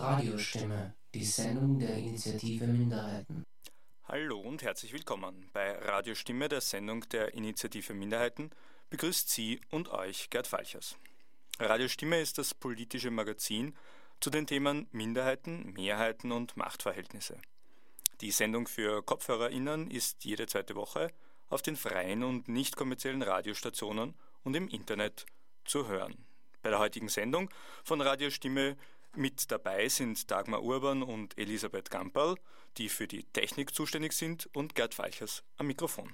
Radiostimme, die Sendung der Initiative Minderheiten. Hallo und herzlich willkommen. Bei Radiostimme, der Sendung der Initiative Minderheiten, begrüßt Sie und euch Gerd Falchers. Radiostimme ist das politische Magazin zu den Themen Minderheiten, Mehrheiten und Machtverhältnisse. Die Sendung für KopfhörerInnen ist jede zweite Woche auf den freien und nicht kommerziellen Radiostationen und im Internet zu hören. Bei der heutigen Sendung von Radiostimme mit dabei sind Dagmar Urban und Elisabeth Gamperl, die für die Technik zuständig sind, und Gerd Falchers am Mikrofon.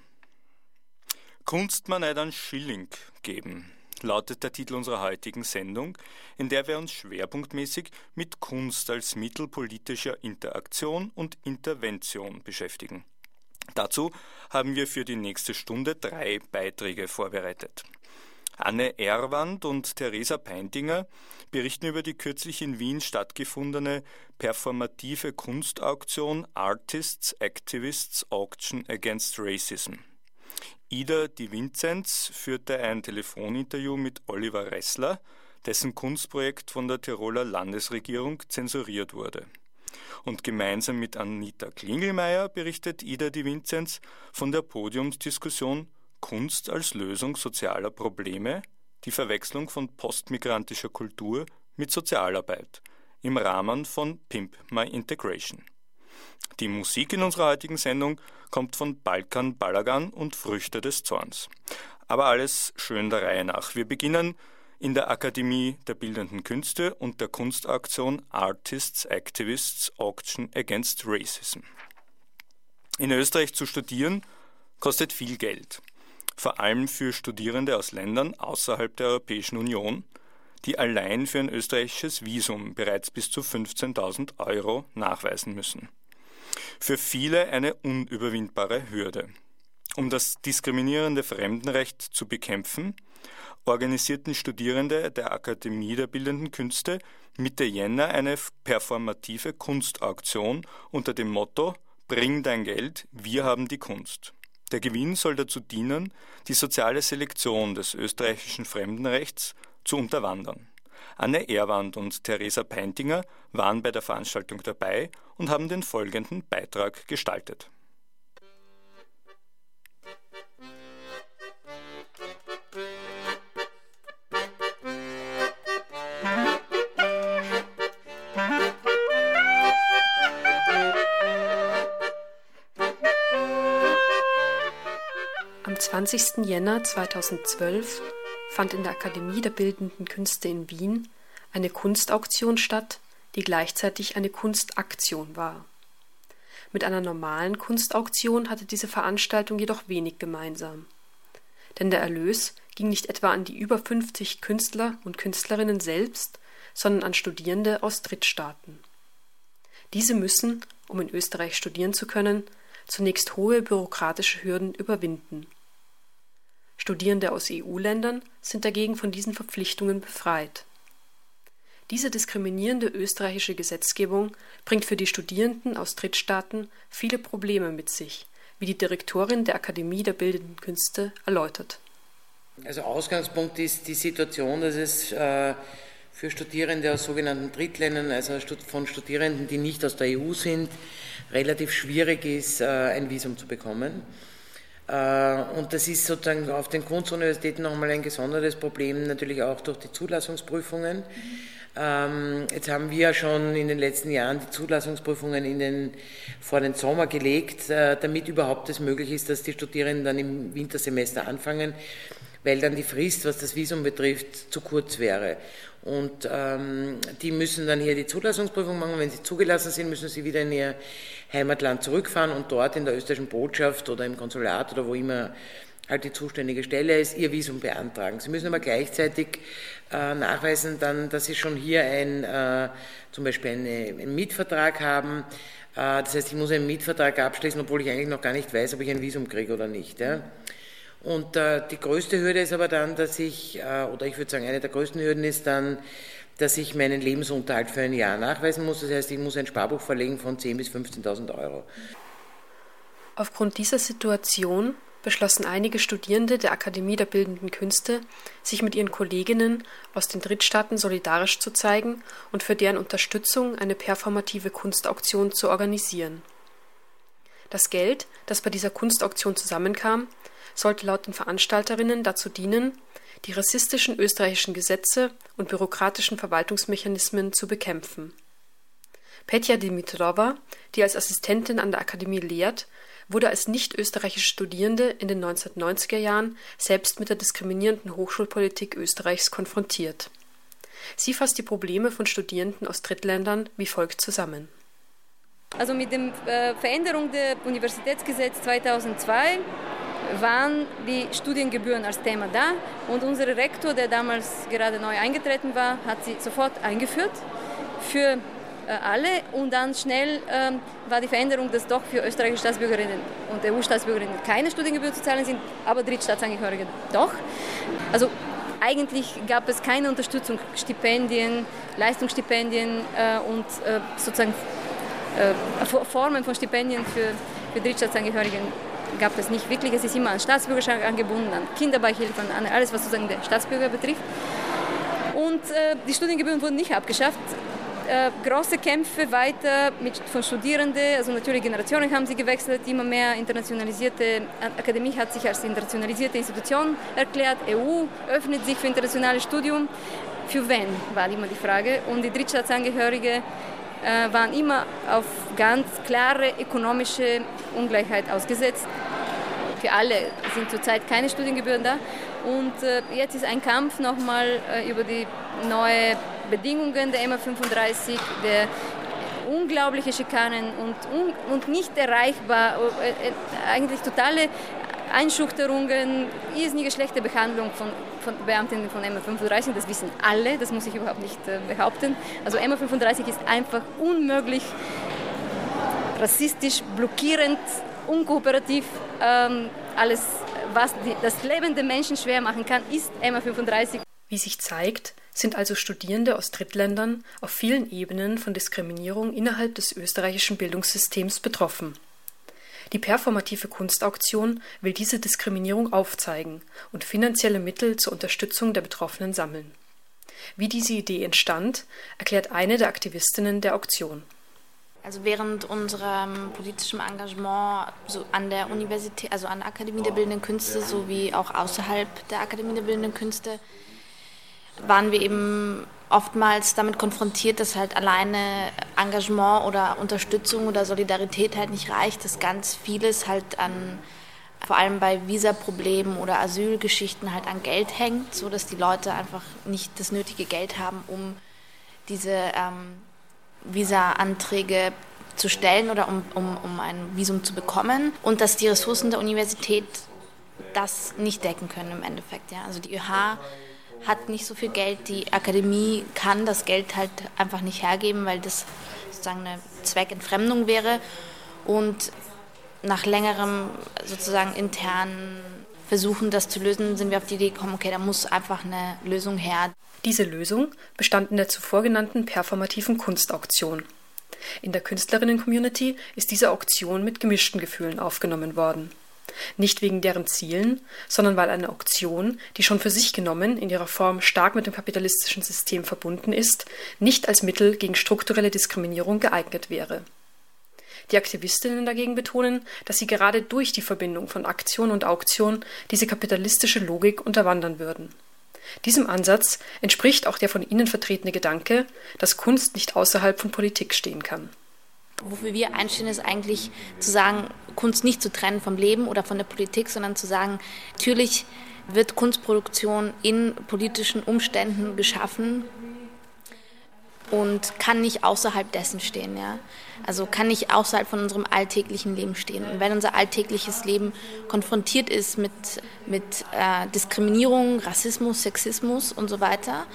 Kunst man an Schilling geben, lautet der Titel unserer heutigen Sendung, in der wir uns schwerpunktmäßig mit Kunst als Mittel politischer Interaktion und Intervention beschäftigen. Dazu haben wir für die nächste Stunde drei Beiträge vorbereitet. Anne Erwand und Theresa Peintinger berichten über die kürzlich in Wien stattgefundene performative Kunstauktion Artists, Activists Auction Against Racism. Ida Di Vinzenz führte ein Telefoninterview mit Oliver Ressler, dessen Kunstprojekt von der Tiroler Landesregierung zensuriert wurde. Und gemeinsam mit Anita Klingelmeier berichtet Ida Di Vinzenz von der Podiumsdiskussion Kunst als Lösung sozialer Probleme, die Verwechslung von postmigrantischer Kultur mit Sozialarbeit im Rahmen von Pimp My Integration. Die Musik in unserer heutigen Sendung kommt von Balkan Balagan und Früchte des Zorns. Aber alles schön der Reihe nach. Wir beginnen in der Akademie der Bildenden Künste und der Kunstaktion Artists Activists Auction Against Racism. In Österreich zu studieren kostet viel Geld vor allem für Studierende aus Ländern außerhalb der Europäischen Union, die allein für ein österreichisches Visum bereits bis zu 15.000 Euro nachweisen müssen. Für viele eine unüberwindbare Hürde. Um das diskriminierende Fremdenrecht zu bekämpfen, organisierten Studierende der Akademie der Bildenden Künste Mitte Jänner eine performative Kunstauktion unter dem Motto Bring dein Geld, wir haben die Kunst. Der Gewinn soll dazu dienen, die soziale Selektion des österreichischen Fremdenrechts zu unterwandern. Anne Erwand und Theresa Peintinger waren bei der Veranstaltung dabei und haben den folgenden Beitrag gestaltet. Am 20. Jänner 2012 fand in der Akademie der Bildenden Künste in Wien eine Kunstauktion statt, die gleichzeitig eine Kunstaktion war. Mit einer normalen Kunstauktion hatte diese Veranstaltung jedoch wenig gemeinsam. Denn der Erlös ging nicht etwa an die über 50 Künstler und Künstlerinnen selbst, sondern an Studierende aus Drittstaaten. Diese müssen, um in Österreich studieren zu können, zunächst hohe bürokratische Hürden überwinden. Studierende aus EU-Ländern sind dagegen von diesen Verpflichtungen befreit. Diese diskriminierende österreichische Gesetzgebung bringt für die Studierenden aus Drittstaaten viele Probleme mit sich, wie die Direktorin der Akademie der Bildenden Künste erläutert. Also Ausgangspunkt ist die Situation, dass es äh, für Studierende aus sogenannten Drittländern, also von Studierenden, die nicht aus der EU sind, relativ schwierig ist, äh, ein Visum zu bekommen. Äh, und das ist sozusagen auf den Kunstuniversitäten nochmal ein gesondertes Problem, natürlich auch durch die Zulassungsprüfungen. Mhm. Jetzt haben wir ja schon in den letzten Jahren die Zulassungsprüfungen in den, vor den Sommer gelegt, äh, damit überhaupt es möglich ist, dass die Studierenden dann im Wintersemester anfangen, weil dann die Frist, was das Visum betrifft, zu kurz wäre. Und ähm, die müssen dann hier die Zulassungsprüfung machen. Wenn sie zugelassen sind, müssen sie wieder in ihr Heimatland zurückfahren und dort in der österreichischen Botschaft oder im Konsulat oder wo immer halt die zuständige Stelle ist, ihr Visum beantragen. Sie müssen aber gleichzeitig äh, nachweisen, dann, dass sie schon hier ein, äh, zum Beispiel eine, einen Mietvertrag haben. Äh, das heißt, ich muss einen Mietvertrag abschließen, obwohl ich eigentlich noch gar nicht weiß, ob ich ein Visum kriege oder nicht. Ja? Und äh, die größte Hürde ist aber dann, dass ich, äh, oder ich würde sagen, eine der größten Hürden ist dann, dass ich meinen Lebensunterhalt für ein Jahr nachweisen muss. Das heißt, ich muss ein Sparbuch verlegen von 10.000 bis 15.000 Euro. Aufgrund dieser Situation beschlossen einige Studierende der Akademie der Bildenden Künste, sich mit ihren Kolleginnen aus den Drittstaaten solidarisch zu zeigen und für deren Unterstützung eine performative Kunstauktion zu organisieren. Das Geld, das bei dieser Kunstauktion zusammenkam, sollte laut den Veranstalterinnen dazu dienen, die rassistischen österreichischen Gesetze und bürokratischen Verwaltungsmechanismen zu bekämpfen. Petja Dimitrova, die als Assistentin an der Akademie lehrt, wurde als nicht-österreichische Studierende in den 1990er Jahren selbst mit der diskriminierenden Hochschulpolitik Österreichs konfrontiert. Sie fasst die Probleme von Studierenden aus Drittländern wie folgt zusammen. Also mit der äh, Veränderung des Universitätsgesetzes 2002 waren die Studiengebühren als Thema da. Und unser Rektor, der damals gerade neu eingetreten war, hat sie sofort eingeführt für äh, alle. Und dann schnell ähm, war die Veränderung, dass doch für österreichische Staatsbürgerinnen und EU-Staatsbürgerinnen keine Studiengebühren zu zahlen sind, aber Drittstaatsangehörige doch. Also eigentlich gab es keine Unterstützung, Stipendien, Leistungsstipendien äh, und äh, sozusagen äh, Formen von Stipendien für, für Drittstaatsangehörige gab es nicht wirklich. Es ist immer an Staatsbürgerschaft angebunden, an Kinderbeihilfen, an alles, was sozusagen der Staatsbürger betrifft. Und äh, die Studiengebühren wurden nicht abgeschafft. Äh, große Kämpfe weiter mit, von Studierenden, also natürlich Generationen haben sie gewechselt, immer mehr internationalisierte Akademie hat sich als internationalisierte Institution erklärt, EU öffnet sich für internationales Studium. Für wen war immer die Frage. Und die Drittstaatsangehörige äh, waren immer auf ganz klare ökonomische Ungleichheit ausgesetzt. Für alle sind zurzeit keine Studiengebühren da. Und äh, jetzt ist ein Kampf nochmal äh, über die neuen Bedingungen der MA35, der unglaubliche Schikanen und, un, und nicht erreichbar, äh, äh, eigentlich totale Einschüchterungen, irrsinnige schlechte Behandlung von, von Beamtinnen von MA35, das wissen alle, das muss ich überhaupt nicht äh, behaupten. Also MA35 ist einfach unmöglich, rassistisch, blockierend, unkooperativ. Ähm, alles, was die, das Leben der Menschen schwer machen kann, ist MA35. Wie sich zeigt, sind also Studierende aus Drittländern auf vielen Ebenen von Diskriminierung innerhalb des österreichischen Bildungssystems betroffen. Die performative Kunstauktion will diese Diskriminierung aufzeigen und finanzielle Mittel zur Unterstützung der Betroffenen sammeln. Wie diese Idee entstand, erklärt eine der Aktivistinnen der Auktion. Also während unserem politischen Engagement so an der Universität, also an der Akademie der Bildenden Künste sowie auch außerhalb der Akademie der Bildenden Künste waren wir eben oftmals damit konfrontiert, dass halt alleine Engagement oder Unterstützung oder Solidarität halt nicht reicht, dass ganz vieles halt an vor allem bei Visaproblemen oder Asylgeschichten halt an Geld hängt, so dass die Leute einfach nicht das nötige Geld haben, um diese ähm, Visa-Anträge zu stellen oder um, um, um ein Visum zu bekommen und dass die Ressourcen der Universität das nicht decken können im Endeffekt. Ja. Also die ÖH hat nicht so viel Geld. Die Akademie kann das Geld halt einfach nicht hergeben, weil das sozusagen eine Zweckentfremdung wäre. Und nach längerem sozusagen internen Versuchen, das zu lösen, sind wir auf die Idee gekommen, okay, da muss einfach eine Lösung her. Diese Lösung bestand in der zuvor genannten performativen Kunstauktion. In der Künstlerinnen-Community ist diese Auktion mit gemischten Gefühlen aufgenommen worden. Nicht wegen deren Zielen, sondern weil eine Auktion, die schon für sich genommen in ihrer Form stark mit dem kapitalistischen System verbunden ist, nicht als Mittel gegen strukturelle Diskriminierung geeignet wäre. Die Aktivistinnen dagegen betonen, dass sie gerade durch die Verbindung von Aktion und Auktion diese kapitalistische Logik unterwandern würden. Diesem Ansatz entspricht auch der von ihnen vertretene Gedanke, dass Kunst nicht außerhalb von Politik stehen kann. Wofür wir einstehen, ist eigentlich zu sagen, Kunst nicht zu trennen vom Leben oder von der Politik, sondern zu sagen, natürlich wird Kunstproduktion in politischen Umständen geschaffen und kann nicht außerhalb dessen stehen. Ja? Also kann nicht außerhalb von unserem alltäglichen Leben stehen. Und wenn unser alltägliches Leben konfrontiert ist mit, mit äh, Diskriminierung, Rassismus, Sexismus und so weiter,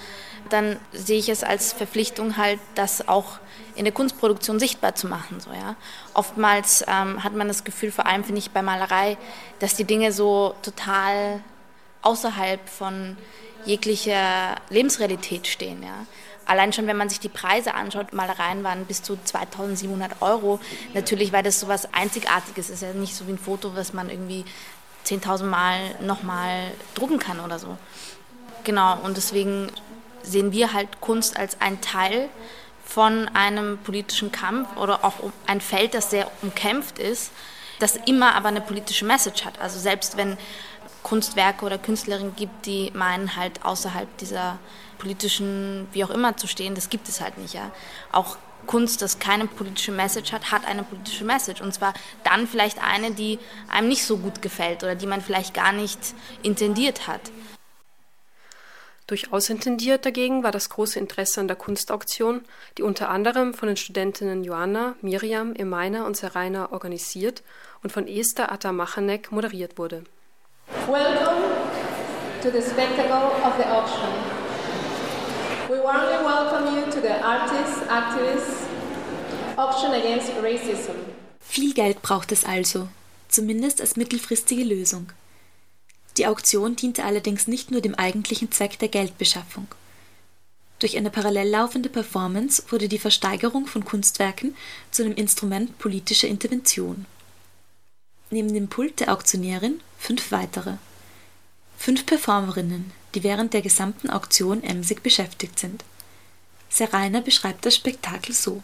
dann sehe ich es als Verpflichtung halt, das auch in der Kunstproduktion sichtbar zu machen. So, ja. Oftmals ähm, hat man das Gefühl, vor allem finde ich bei Malerei, dass die Dinge so total außerhalb von jeglicher Lebensrealität stehen. Ja. allein schon, wenn man sich die Preise anschaut, Malereien waren bis zu 2700 Euro. Natürlich, weil das so was Einzigartiges ist. ja nicht so wie ein Foto, was man irgendwie 10.000 Mal nochmal drucken kann oder so. Genau, und deswegen sehen wir halt Kunst als ein Teil von einem politischen Kampf oder auch ein Feld, das sehr umkämpft ist, das immer aber eine politische Message hat. Also selbst wenn Kunstwerke oder Künstlerinnen gibt, die meinen halt außerhalb dieser politischen, wie auch immer zu stehen, das gibt es halt nicht. Ja. Auch Kunst, das keine politische Message hat, hat eine politische Message. Und zwar dann vielleicht eine, die einem nicht so gut gefällt oder die man vielleicht gar nicht intendiert hat. Durchaus intendiert dagegen war das große Interesse an der Kunstauktion, die unter anderem von den Studentinnen Joanna, Miriam, Emaina und Seraina organisiert und von Esther Atamachanek moderiert wurde. Welcome to the spectacle of the auction. We warmly welcome you to the Artists, Activists Auction Against Racism. Viel Geld braucht es also, zumindest als mittelfristige Lösung. Die Auktion diente allerdings nicht nur dem eigentlichen Zweck der Geldbeschaffung. Durch eine parallel laufende Performance wurde die Versteigerung von Kunstwerken zu einem Instrument politischer Intervention. Neben dem Pult der Auktionärin fünf weitere. Fünf Performerinnen, die während der gesamten Auktion emsig beschäftigt sind. Serena beschreibt das Spektakel so.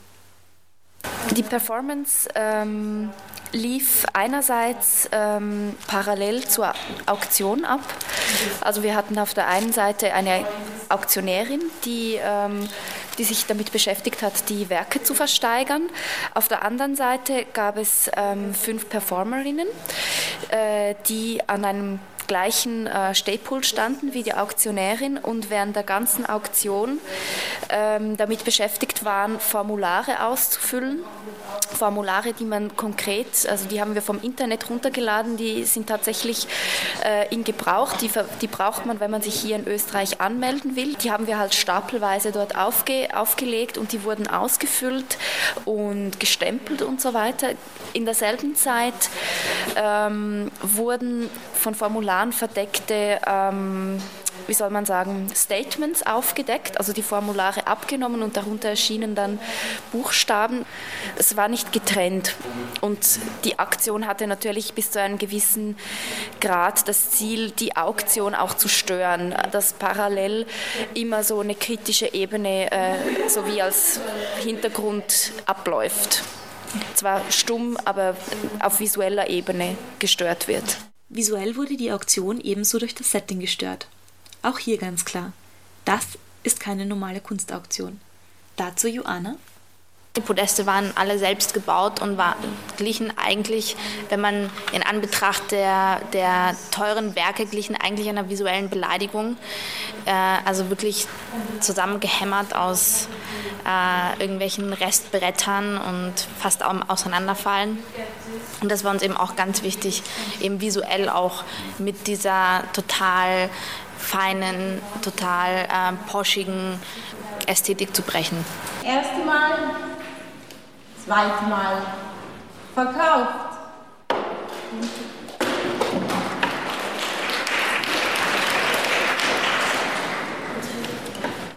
Die Performance ähm, lief einerseits ähm, parallel zur Auktion ab. Also wir hatten auf der einen Seite eine Auktionärin, die, ähm, die sich damit beschäftigt hat, die Werke zu versteigern. Auf der anderen Seite gab es ähm, fünf Performerinnen, äh, die an einem gleichen äh, Stehpult standen wie die Auktionärin und während der ganzen Auktion ähm, damit beschäftigt waren, Formulare auszufüllen. Formulare, die man konkret, also die haben wir vom Internet runtergeladen, die sind tatsächlich äh, in Gebrauch, die, die braucht man, wenn man sich hier in Österreich anmelden will. Die haben wir halt stapelweise dort aufge, aufgelegt und die wurden ausgefüllt und gestempelt und so weiter. In derselben Zeit ähm, wurden von Formularen verdeckte, ähm, wie soll man sagen, Statements aufgedeckt, also die Formulare abgenommen und darunter erschienen dann Buchstaben. Es war nicht getrennt und die Aktion hatte natürlich bis zu einem gewissen Grad das Ziel, die Auktion auch zu stören, dass parallel immer so eine kritische Ebene äh, so wie als Hintergrund abläuft zwar stumm, aber auf visueller Ebene gestört wird. Visuell wurde die Auktion ebenso durch das Setting gestört. Auch hier ganz klar, das ist keine normale Kunstauktion. Dazu Joanna. Die Podeste waren alle selbst gebaut und waren, glichen eigentlich, wenn man in Anbetracht der, der teuren Werke glichen eigentlich einer visuellen Beleidigung. Äh, also wirklich zusammengehämmert aus äh, irgendwelchen Restbrettern und fast auseinanderfallen. Und das war uns eben auch ganz wichtig, eben visuell auch mit dieser total feinen, total äh, poschigen Ästhetik zu brechen. Erste Mal, zweite Mal verkauft.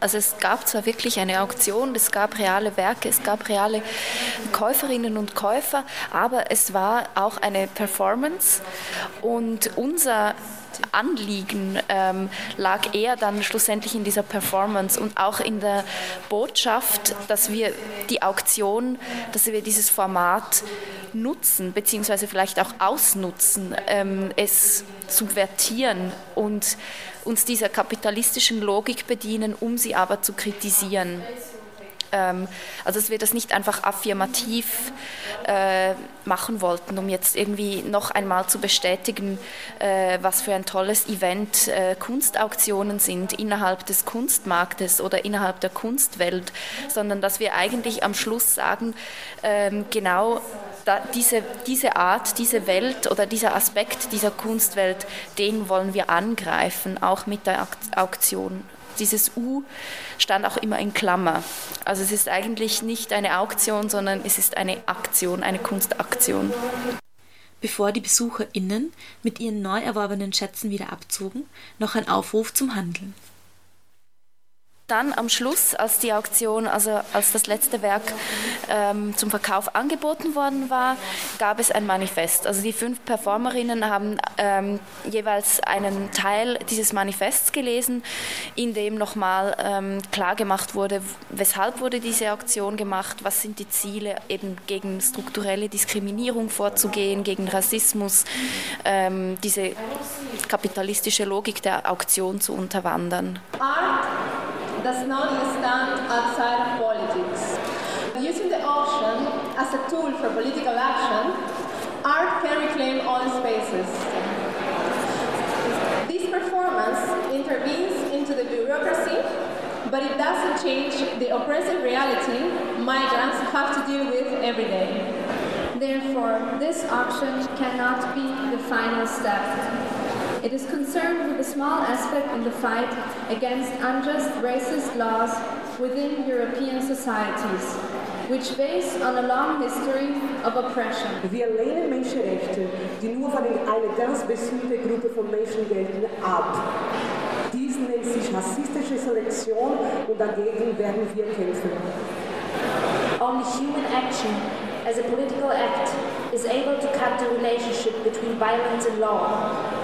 Also es gab zwar wirklich eine Auktion, es gab reale Werke, es gab reale Käuferinnen und Käufer, aber es war auch eine Performance. Und unser Anliegen ähm, lag eher dann schlussendlich in dieser Performance und auch in der Botschaft, dass wir die Auktion, dass wir dieses Format nutzen, beziehungsweise vielleicht auch ausnutzen, ähm, es subvertieren und uns dieser kapitalistischen Logik bedienen, um sie aber zu kritisieren. Ähm, also dass wir das nicht einfach affirmativ äh, machen wollten, um jetzt irgendwie noch einmal zu bestätigen, äh, was für ein tolles Event äh, Kunstauktionen sind innerhalb des Kunstmarktes oder innerhalb der Kunstwelt, sondern dass wir eigentlich am Schluss sagen, ähm, genau da, diese, diese Art, diese Welt oder dieser Aspekt dieser Kunstwelt, den wollen wir angreifen, auch mit der Auktion dieses U stand auch immer in Klammer. Also es ist eigentlich nicht eine Auktion, sondern es ist eine Aktion, eine Kunstaktion. Bevor die BesucherInnen mit ihren neu erworbenen Schätzen wieder abzogen, noch ein Aufruf zum Handeln. Dann am Schluss, als die Auktion, also als das letzte Werk ähm, zum Verkauf angeboten worden war, gab es ein Manifest. Also die fünf Performerinnen haben ähm, jeweils einen Teil dieses Manifests gelesen, in dem nochmal ähm, klar gemacht wurde, weshalb wurde diese Auktion gemacht, was sind die Ziele, eben gegen strukturelle Diskriminierung vorzugehen, gegen Rassismus, ähm, diese kapitalistische Logik der Auktion zu unterwandern. Art does not stand outside of politics. Using the auction as a tool for political action, art can reclaim all spaces. This performance intervenes into the bureaucracy, but it doesn't change the oppressive reality migrants have to deal with every day. Therefore, this auction cannot be the final step. It is concerned with a small aspect in the fight against unjust racist laws within European societies, which base on a long history of oppression. Wir lehnen Menschenrechte, die nur für eine ganz bestimmte Gruppe von Menschen gelten, ab. Dies nennt sich rassistische Selektion und dagegen werden wir kämpfen. Only human action as a political act is able to cut the relationship between violence and law.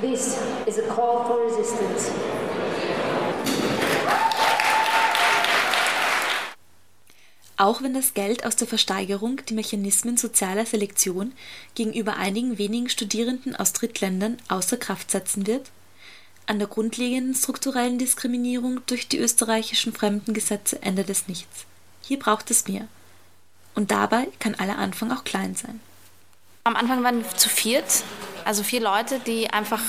This is a call for resistance. Auch wenn das Geld aus der Versteigerung die Mechanismen sozialer Selektion gegenüber einigen wenigen Studierenden aus Drittländern außer Kraft setzen wird, an der grundlegenden strukturellen Diskriminierung durch die österreichischen Fremdengesetze ändert es nichts. Hier braucht es mehr. Und dabei kann aller Anfang auch klein sein. Am Anfang waren wir zu viert, also vier Leute, die einfach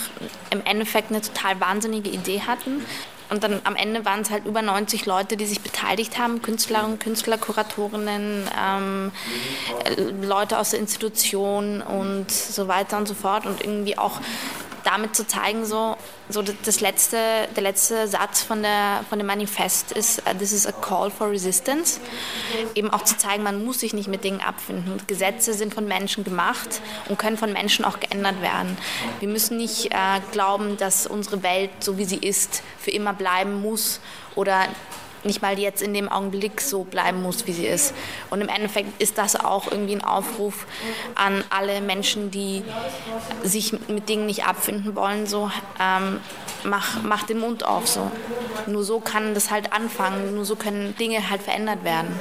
im Endeffekt eine total wahnsinnige Idee hatten. Und dann am Ende waren es halt über 90 Leute, die sich beteiligt haben, Künstlerinnen, Künstler, Kuratorinnen, ähm, Leute aus der Institution und so weiter und so fort. Und irgendwie auch damit zu zeigen, so, so das letzte, der letzte Satz von, der, von dem Manifest ist, uh, this is a call for resistance. Eben auch zu zeigen, man muss sich nicht mit Dingen abfinden. Gesetze sind von Menschen gemacht und können von Menschen auch geändert werden. Wir müssen nicht äh, glauben, dass unsere Welt, so wie sie ist, für immer bleiben muss oder nicht mal jetzt in dem Augenblick so bleiben muss, wie sie ist. Und im Endeffekt ist das auch irgendwie ein Aufruf an alle Menschen, die sich mit Dingen nicht abfinden wollen, so ähm, mach, mach den Mund auf. So. Nur so kann das halt anfangen, nur so können Dinge halt verändert werden.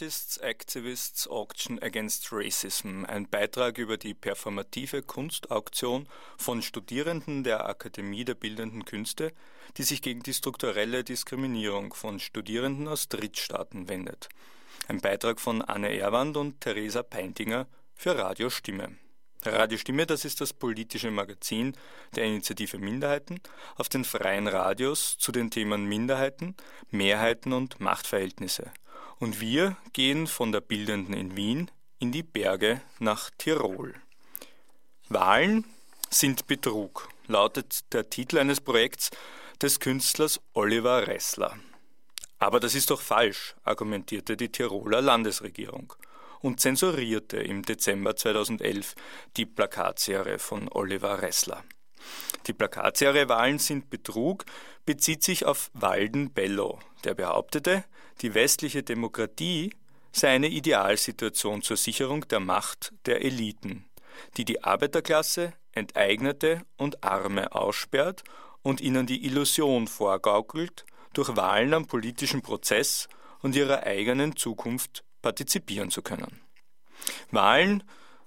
Artists, Activists Auction Against Racism, ein Beitrag über die performative Kunstauktion von Studierenden der Akademie der Bildenden Künste, die sich gegen die strukturelle Diskriminierung von Studierenden aus Drittstaaten wendet. Ein Beitrag von Anne Erwand und Theresa Peintinger für Radio Stimme. Radio Stimme, das ist das politische Magazin der Initiative Minderheiten auf den freien Radios zu den Themen Minderheiten, Mehrheiten und Machtverhältnisse. Und wir gehen von der Bildenden in Wien in die Berge nach Tirol. Wahlen sind Betrug, lautet der Titel eines Projekts des Künstlers Oliver Ressler. Aber das ist doch falsch, argumentierte die Tiroler Landesregierung und zensurierte im Dezember 2011 die Plakatserie von Oliver Ressler. Die Plakatserie Wahlen sind Betrug bezieht sich auf Walden Bello, der behauptete, die westliche Demokratie sei eine Idealsituation zur Sicherung der Macht der Eliten, die die Arbeiterklasse, Enteignete und Arme aussperrt und ihnen die Illusion vorgaukelt, durch Wahlen am politischen Prozess und ihrer eigenen Zukunft partizipieren zu können. Wahlen,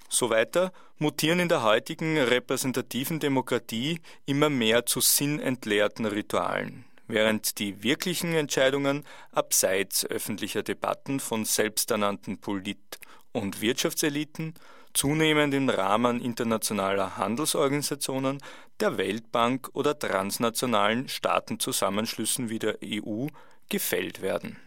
so weiter, mutieren in der heutigen repräsentativen Demokratie immer mehr zu sinnentleerten Ritualen, während die wirklichen Entscheidungen abseits öffentlicher Debatten von selbsternannten Polit- und Wirtschaftseliten zunehmend im Rahmen internationaler Handelsorganisationen, der Weltbank oder transnationalen Staatenzusammenschlüssen wie der EU gefällt werden.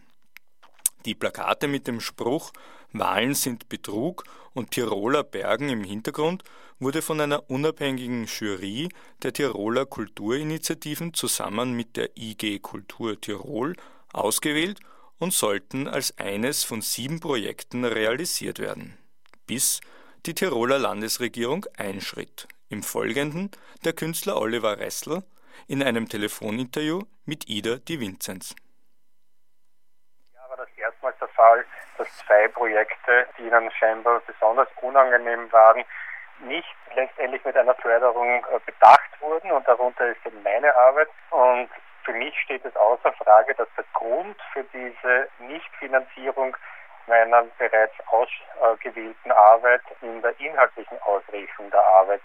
Die Plakate mit dem Spruch Wahlen sind Betrug und Tiroler Bergen im Hintergrund wurde von einer unabhängigen Jury der Tiroler Kulturinitiativen zusammen mit der IG Kultur Tirol ausgewählt und sollten als eines von sieben Projekten realisiert werden, bis die Tiroler Landesregierung einschritt. Im Folgenden der Künstler Oliver Ressel in einem Telefoninterview mit Ida Di Vinzenz Fall, dass zwei Projekte, die ihnen scheinbar besonders unangenehm waren, nicht letztendlich mit einer Förderung äh, bedacht wurden und darunter ist eben meine Arbeit und für mich steht es außer Frage, dass der Grund für diese Nichtfinanzierung meiner bereits ausgewählten Arbeit in der inhaltlichen Ausrichtung der Arbeit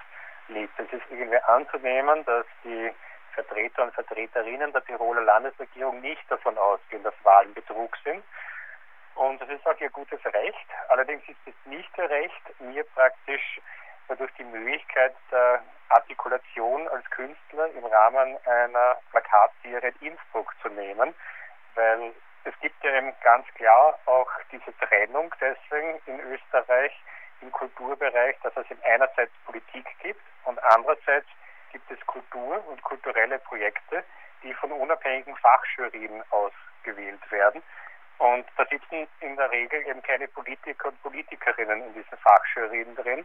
liegt. Es ist irgendwie anzunehmen, dass die Vertreter und Vertreterinnen der Tiroler Landesregierung nicht davon ausgehen, dass Wahlen Betrug sind, und das ist auch ihr gutes Recht. Allerdings ist es nicht ihr Recht, mir praktisch dadurch die Möglichkeit der Artikulation als Künstler im Rahmen einer Plakatserie in Innsbruck zu nehmen, weil es gibt ja eben ganz klar auch diese Trennung deswegen in Österreich im Kulturbereich, dass es eben einerseits Politik gibt und andererseits gibt es Kultur und kulturelle Projekte, die von unabhängigen Fachjurien ausgewählt werden. Und da sitzen in der Regel eben keine Politiker und Politikerinnen in diesen Fachjurien drin,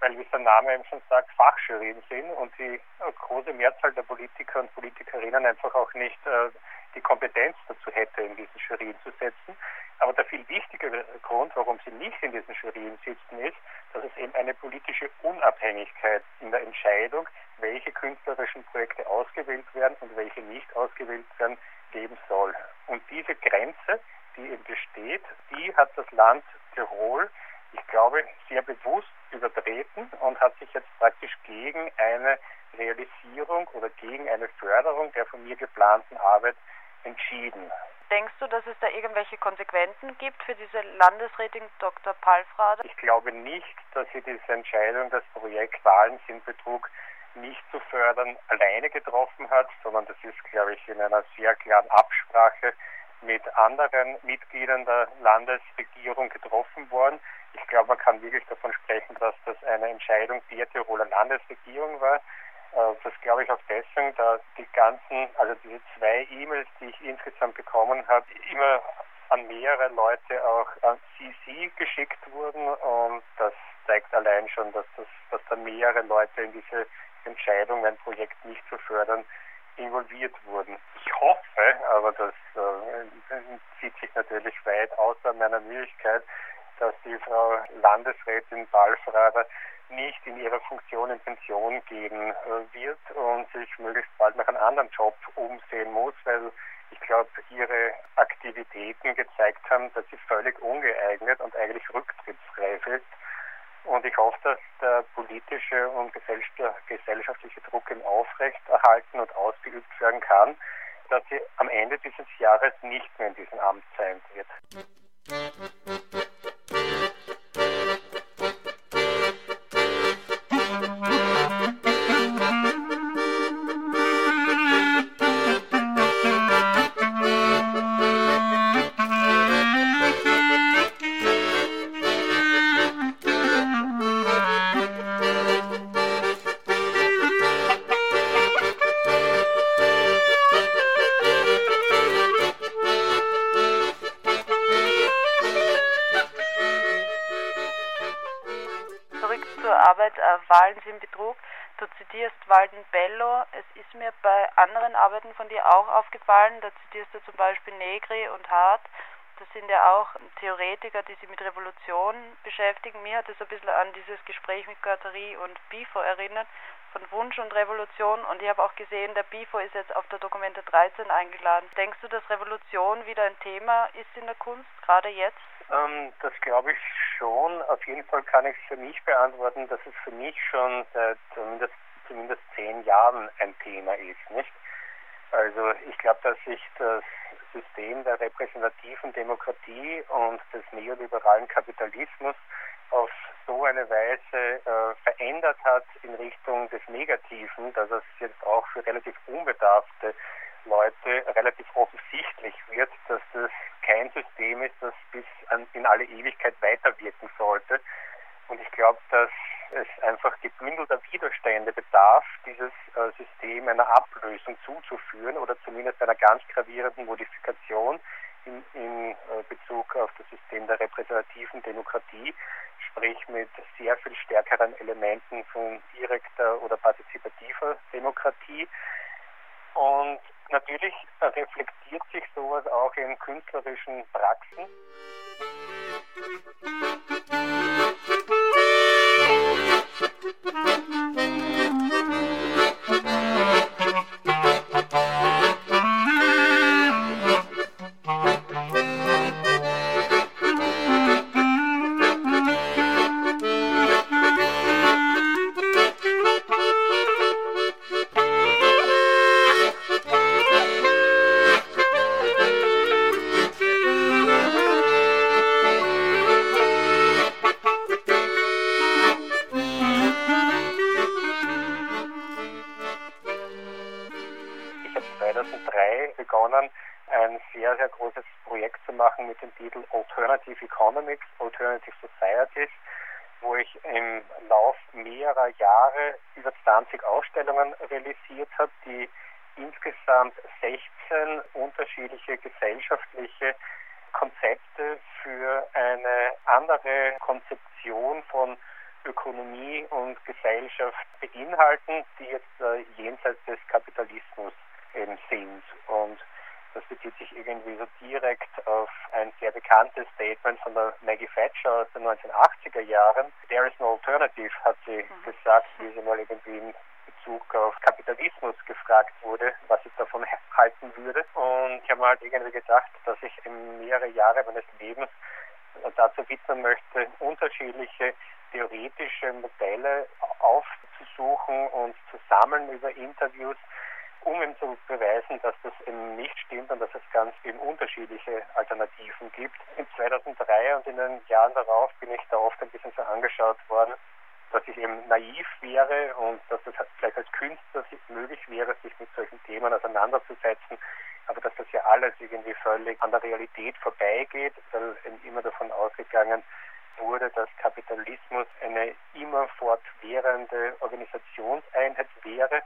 weil, wie der Name eben schon sagt, Fachjurien sind und die große Mehrzahl der Politiker und Politikerinnen einfach auch nicht äh, die Kompetenz dazu hätte, in diesen Jurien zu setzen. Aber der viel wichtigere Grund, warum sie nicht in diesen Jurien sitzen, ist, dass es eben eine politische Unabhängigkeit in der Entscheidung, welche künstlerischen Projekte ausgewählt werden und welche nicht ausgewählt werden, geben soll. Und diese Grenze die eben besteht, die hat das Land Tirol, ich glaube, sehr bewusst übertreten und hat sich jetzt praktisch gegen eine Realisierung oder gegen eine Förderung der von mir geplanten Arbeit entschieden. Denkst du, dass es da irgendwelche Konsequenzen gibt für diese Landesrätin Dr. Palfrader? Ich glaube nicht, dass sie diese Entscheidung, das Projekt Wahlen sind Betrug nicht zu fördern, alleine getroffen hat, sondern das ist, glaube ich, in einer sehr klaren Absprache mit anderen Mitgliedern der Landesregierung getroffen worden. Ich glaube, man kann wirklich davon sprechen, dass das eine Entscheidung der Tiroler Landesregierung war. Äh, das glaube ich auch deswegen, da die ganzen, also diese zwei E-Mails, die ich insgesamt bekommen habe, immer an mehrere Leute auch an CC geschickt wurden und das zeigt allein schon, dass das, dass da mehrere Leute in diese Entscheidung, ein Projekt nicht zu fördern, involviert wurden. Ich hoffe, aber das äh, zieht sich natürlich weit außer meiner Möglichkeit, dass die Frau Landesrätin Balfrader nicht in ihrer Funktion in Pension gehen äh, wird und sich möglichst bald nach einem anderen Job umsehen muss, weil ich glaube, ihre Aktivitäten gezeigt haben, dass sie völlig ungeeignet und eigentlich rücktrittsreif ist. Und ich hoffe, dass der politische und gesellschaftliche Druck im Aufrechterhalten und ausgeübt werden kann, dass sie am Ende dieses Jahres nicht mehr in diesem Amt sein wird. Sind Betrug. Du zitierst Walden Bello. Es ist mir bei anderen Arbeiten von dir auch aufgefallen. Da zitierst du zum Beispiel Negri und Hart. Das sind ja auch Theoretiker, die sich mit Revolution beschäftigen. Mir hat es ein bisschen an dieses Gespräch mit Guattari und Bifo erinnert, von Wunsch und Revolution. Und ich habe auch gesehen, der Bifo ist jetzt auf der Dokumente 13 eingeladen. Denkst du, dass Revolution wieder ein Thema ist in der Kunst, gerade jetzt? Ähm, das glaube ich schon. Auf jeden Fall kann ich es für mich beantworten, dass es für mich schon seit zumindest, zumindest zehn Jahren ein Thema ist, nicht? Also ich glaube, dass sich das System der repräsentativen Demokratie und des neoliberalen Kapitalismus auf so eine Weise äh, verändert hat in Richtung des Negativen, dass es jetzt auch für relativ unbedarfte Leute relativ offensichtlich wird, dass das kein System ist, das bis an, in alle Ewigkeit weiterwirken sollte. Und ich glaube, dass es einfach gebündelter Widerstände bedarf, dieses äh, System einer Ablösung zuzuführen oder zumindest einer ganz gravierenden Modifikation in, in äh, Bezug auf das System der repräsentativen Demokratie, sprich mit sehr viel stärkeren Elementen von direkter oder partizipativer Demokratie. Und natürlich reflektiert sich sowas auch in künstlerischen Praxen. Themen auseinanderzusetzen, aber dass das ja alles irgendwie völlig an der Realität vorbeigeht, weil immer davon ausgegangen wurde, dass Kapitalismus eine immer fortwährende Organisationseinheit wäre.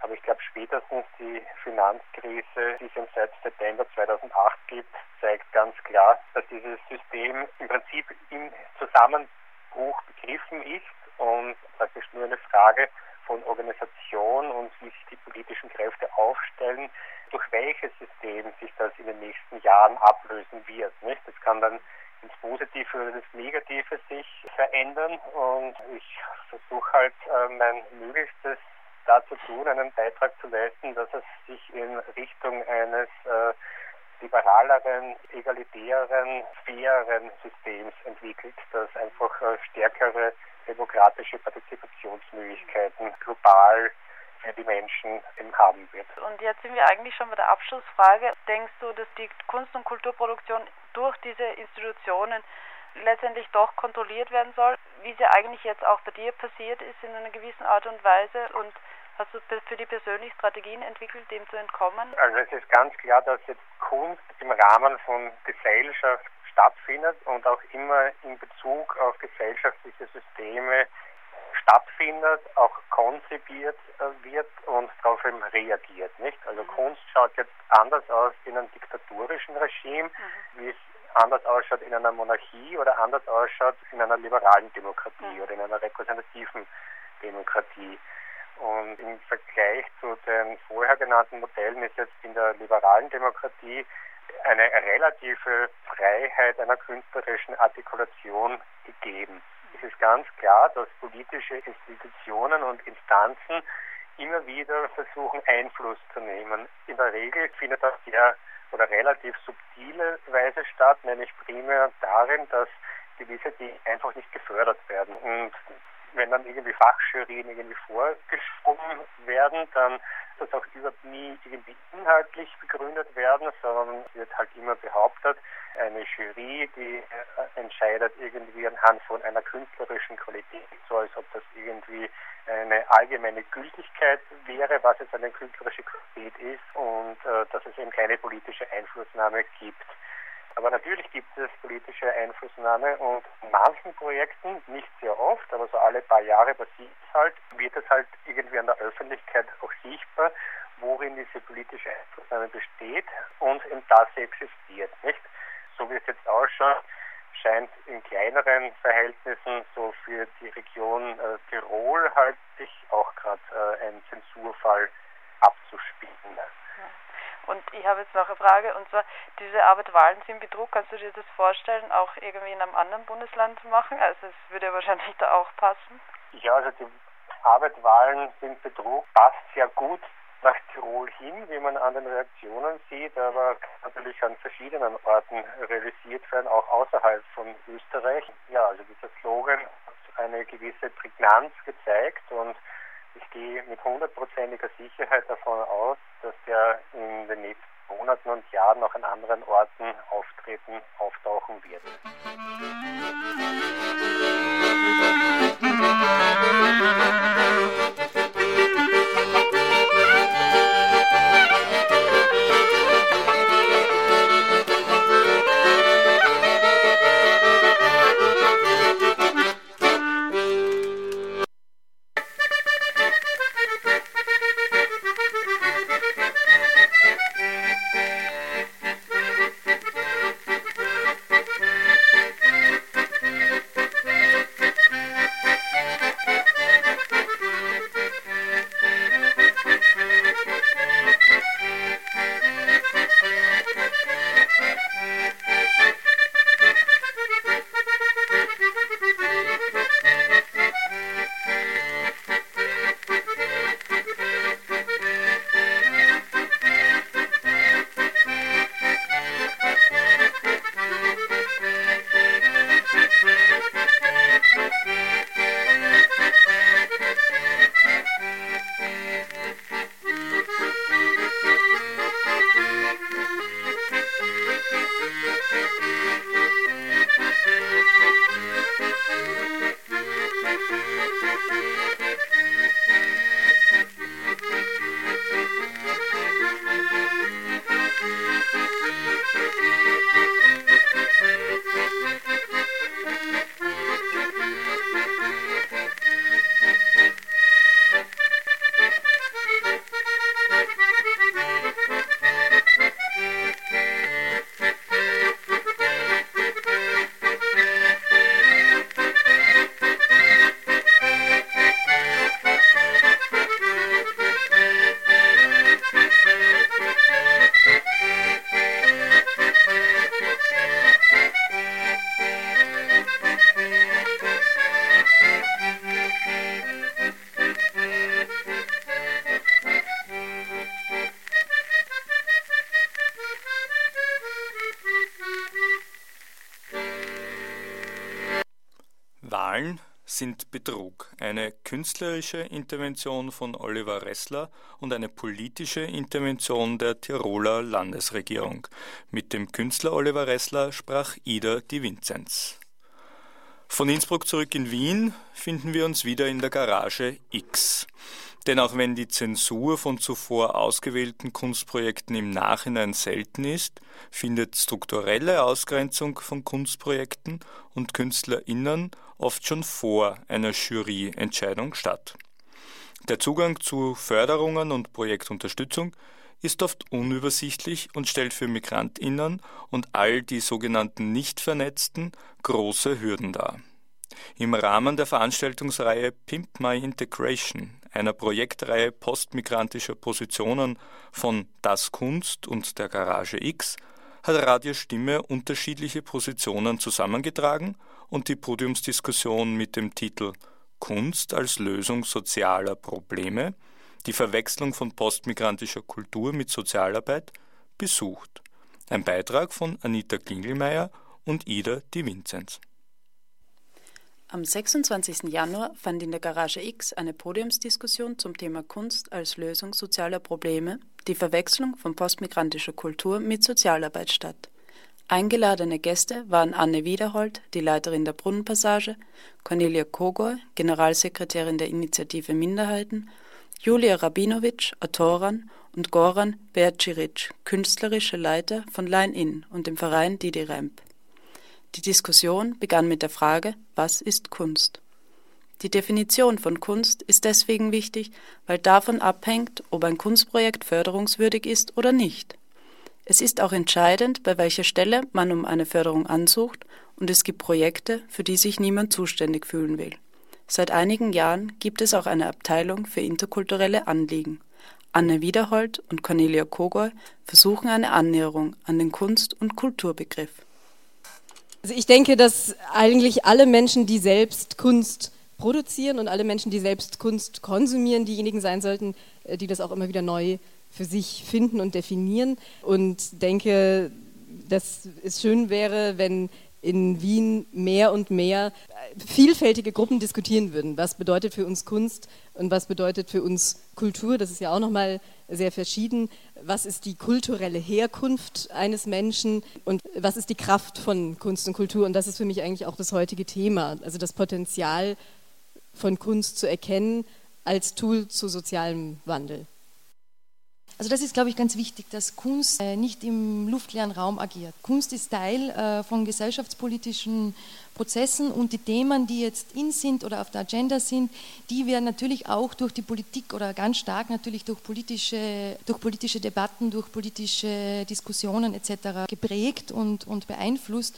Aber ich glaube, spätestens die Finanzkrise, die es seit September 2008 gibt, zeigt ganz klar, dass dieses System im Prinzip im Zusammenbruch begriffen ist und praktisch nur eine Frage von Organisation und wie sich die politischen Kräfte aufstellen, durch welches System sich das in den nächsten Jahren ablösen wird. Nicht? Das kann dann ins Positive oder ins Negative sich verändern und ich versuche halt äh, mein Möglichstes dazu tun, einen Beitrag zu leisten, dass es sich in Richtung eines äh, liberaleren, egalitären, faireren Systems entwickelt, das einfach äh, stärkere demokratische Partizipationsmöglichkeiten global für die Menschen haben wird. Und jetzt sind wir eigentlich schon bei der Abschlussfrage. Denkst du, dass die Kunst- und Kulturproduktion durch diese Institutionen letztendlich doch kontrolliert werden soll, wie sie eigentlich jetzt auch bei dir passiert ist in einer gewissen Art und Weise und Hast du für die persönlich Strategien entwickelt, dem zu entkommen? Also es ist ganz klar, dass jetzt Kunst im Rahmen von Gesellschaft stattfindet und auch immer in Bezug auf gesellschaftliche Systeme stattfindet, auch konzipiert äh, wird und darauf eben reagiert. Nicht? Also mhm. Kunst schaut jetzt anders aus in einem diktatorischen Regime, mhm. wie es anders ausschaut in einer Monarchie oder anders ausschaut in einer liberalen Demokratie mhm. oder in einer repräsentativen Demokratie. Und im Vergleich zu den vorher genannten Modellen ist jetzt in der liberalen Demokratie eine relative Freiheit einer künstlerischen Artikulation gegeben. Es ist ganz klar, dass politische Institutionen und Instanzen immer wieder versuchen, Einfluss zu nehmen. In der Regel findet das sehr oder relativ subtile Weise statt, nämlich primär darin, dass gewisse Dinge einfach nicht gefördert werden. Und wenn dann irgendwie Fachjurien irgendwie vorgeschoben werden, dann das auch überhaupt nie irgendwie inhaltlich begründet werden, sondern es wird halt immer behauptet, eine Jury, die äh, entscheidet irgendwie anhand von einer künstlerischen Qualität, so als ob das irgendwie eine allgemeine Gültigkeit wäre, was jetzt eine künstlerische Qualität ist und äh, dass es eben keine politische Einflussnahme gibt. Aber natürlich gibt es politische Einflussnahme und in manchen Projekten, nicht sehr oft, aber so alle paar Jahre passiert es halt, wird es halt irgendwie an der Öffentlichkeit auch sichtbar, worin diese politische Einflussnahme besteht und in das existiert, nicht? So wie es jetzt ausschaut, scheint in kleineren Verhältnissen so für die Region äh, Tirol halt sich auch gerade äh, ein Zensurfall abzuspielen. Und ich habe jetzt noch eine Frage, und zwar diese Arbeit Wahlen sind Betrug, kannst du dir das vorstellen, auch irgendwie in einem anderen Bundesland zu machen? Also es würde wahrscheinlich da auch passen. Ja, also die Arbeit Wahlen sind Betrug passt sehr gut nach Tirol hin, wie man an den Reaktionen sieht, aber natürlich an verschiedenen Orten realisiert werden, auch außerhalb von Österreich. Ja, also dieser Slogan hat eine gewisse Prägnanz gezeigt und ich gehe mit hundertprozentiger Sicherheit davon aus, dass der in den nächsten Monaten und Jahren noch an anderen Orten auftreten, auftauchen wird. Musik sind Betrug, eine künstlerische Intervention von Oliver Ressler und eine politische Intervention der Tiroler Landesregierung. Mit dem Künstler Oliver Ressler sprach Ida Di Vinzenz. Von Innsbruck zurück in Wien finden wir uns wieder in der Garage X. Denn auch wenn die Zensur von zuvor ausgewählten Kunstprojekten im Nachhinein selten ist, findet strukturelle Ausgrenzung von Kunstprojekten und KünstlerInnen oft schon vor einer Juryentscheidung statt. Der Zugang zu Förderungen und Projektunterstützung ist oft unübersichtlich und stellt für Migrantinnen und all die sogenannten nicht vernetzten große Hürden dar. Im Rahmen der Veranstaltungsreihe Pimp My Integration, einer Projektreihe postmigrantischer Positionen von Das Kunst und der Garage X, hat Radio Stimme unterschiedliche Positionen zusammengetragen und die Podiumsdiskussion mit dem Titel Kunst als Lösung sozialer Probleme, die Verwechslung von postmigrantischer Kultur mit Sozialarbeit besucht. Ein Beitrag von Anita Klingelmeier und Ida Di Vinzenz. Am 26. Januar fand in der Garage X eine Podiumsdiskussion zum Thema Kunst als Lösung sozialer Probleme, die Verwechslung von postmigrantischer Kultur mit Sozialarbeit statt. Eingeladene Gäste waren Anne Wiederhold, die Leiterin der Brunnenpassage, Cornelia Kogor, Generalsekretärin der Initiative Minderheiten, Julia Rabinowitsch, Autorin und Goran Berciric, künstlerische Leiter von Line In und dem Verein Didi Remp. Die Diskussion begann mit der Frage, was ist Kunst? Die Definition von Kunst ist deswegen wichtig, weil davon abhängt, ob ein Kunstprojekt förderungswürdig ist oder nicht. Es ist auch entscheidend, bei welcher Stelle man um eine Förderung ansucht, und es gibt Projekte, für die sich niemand zuständig fühlen will. Seit einigen Jahren gibt es auch eine Abteilung für interkulturelle Anliegen. Anne Wiederhold und Cornelia Kogol versuchen eine Annäherung an den Kunst- und Kulturbegriff. Also ich denke, dass eigentlich alle Menschen, die selbst Kunst produzieren und alle Menschen, die selbst Kunst konsumieren, diejenigen sein sollten, äh, die das auch immer wieder neu für sich finden und definieren. Und denke, dass es schön wäre, wenn in Wien mehr und mehr vielfältige Gruppen diskutieren würden. Was bedeutet für uns Kunst und was bedeutet für uns Kultur? Das ist ja auch nochmal sehr verschieden. Was ist die kulturelle Herkunft eines Menschen und was ist die Kraft von Kunst und Kultur? Und das ist für mich eigentlich auch das heutige Thema. Also das Potenzial von Kunst zu erkennen als Tool zu sozialem Wandel. Also das ist, glaube ich, ganz wichtig, dass Kunst äh, nicht im luftleeren Raum agiert. Kunst ist Teil äh, von gesellschaftspolitischen Prozessen und die Themen, die jetzt in sind oder auf der Agenda sind, die werden natürlich auch durch die Politik oder ganz stark natürlich durch politische, durch politische Debatten, durch politische Diskussionen etc. geprägt und, und beeinflusst.